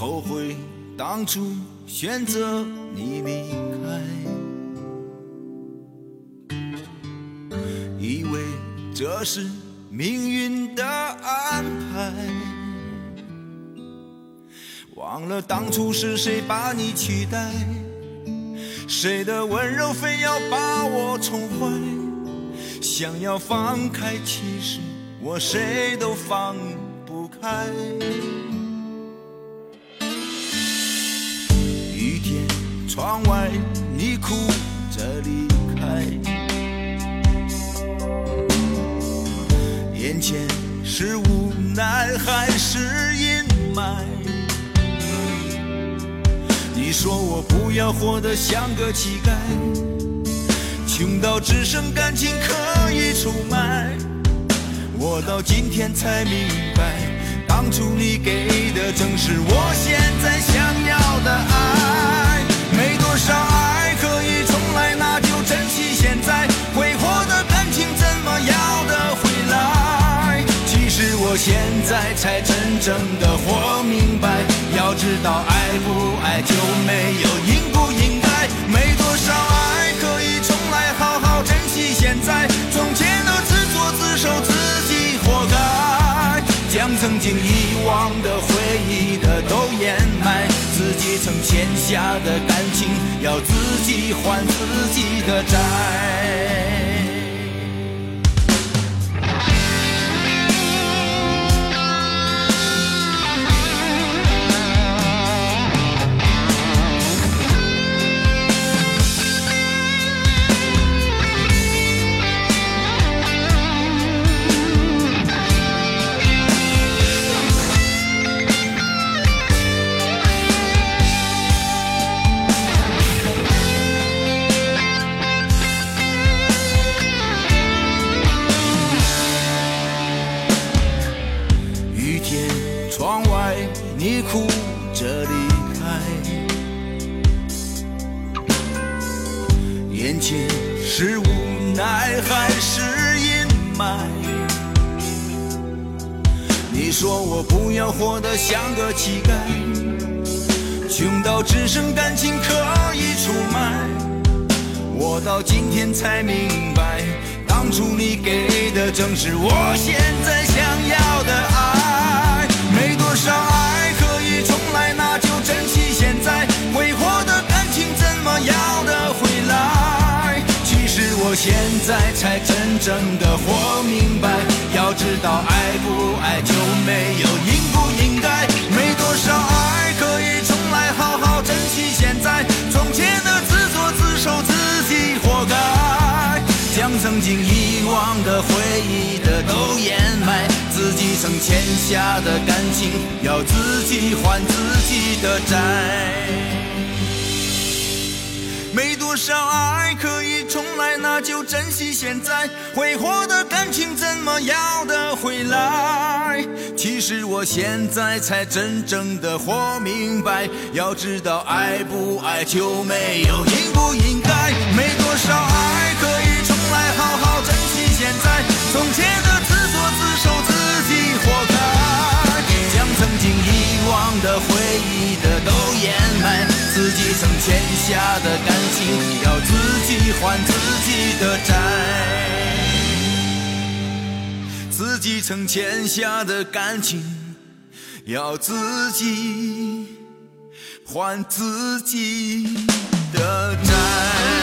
后悔当初选择你离开，以为这是命运的安排，忘了当初是谁把你取代，谁的温柔非要把我宠坏，想要放开，其实我谁都放不开。天，窗外你哭着离开，眼前是无奈还是阴霾？你说我不要活得像个乞丐，穷到只剩感情可以出卖。我到今天才明白。当初你给的正是我现在想现在才真正的活明白，要知道爱不爱就没有应不应该，没多少爱可以重来，好好珍惜现在。从前的自作自受，自己活该。将曾经遗忘的、回忆的都掩埋，自己曾欠下的感情，要自己还自己的债。窗外，你哭着离开。眼前是无奈还是阴霾？你说我不要活得像个乞丐，穷到只剩感情可以出卖。我到今天才明白，当初你给的正是我现在想要的爱。我现在才真正的活明白，要知道爱不爱就没有应不应该。没多少爱可以重来？好好珍惜现在。从前的自作自受，自己活该。将曾经遗忘的、回忆的都掩埋。自己曾欠下的感情，要自己还自己的债。没多少爱可以，就珍惜现在。挥霍的感情怎么要得回来？其实我现在才真正的活明白，要知道爱不爱就没有应不应该。没多少爱可以重来，好好珍惜现在。从前的自作自受，自己活该。将曾经遗忘的、回忆的都，自己曾欠下的感情，要自己还自己的债。自己曾欠下的感情，要自己还自己的债。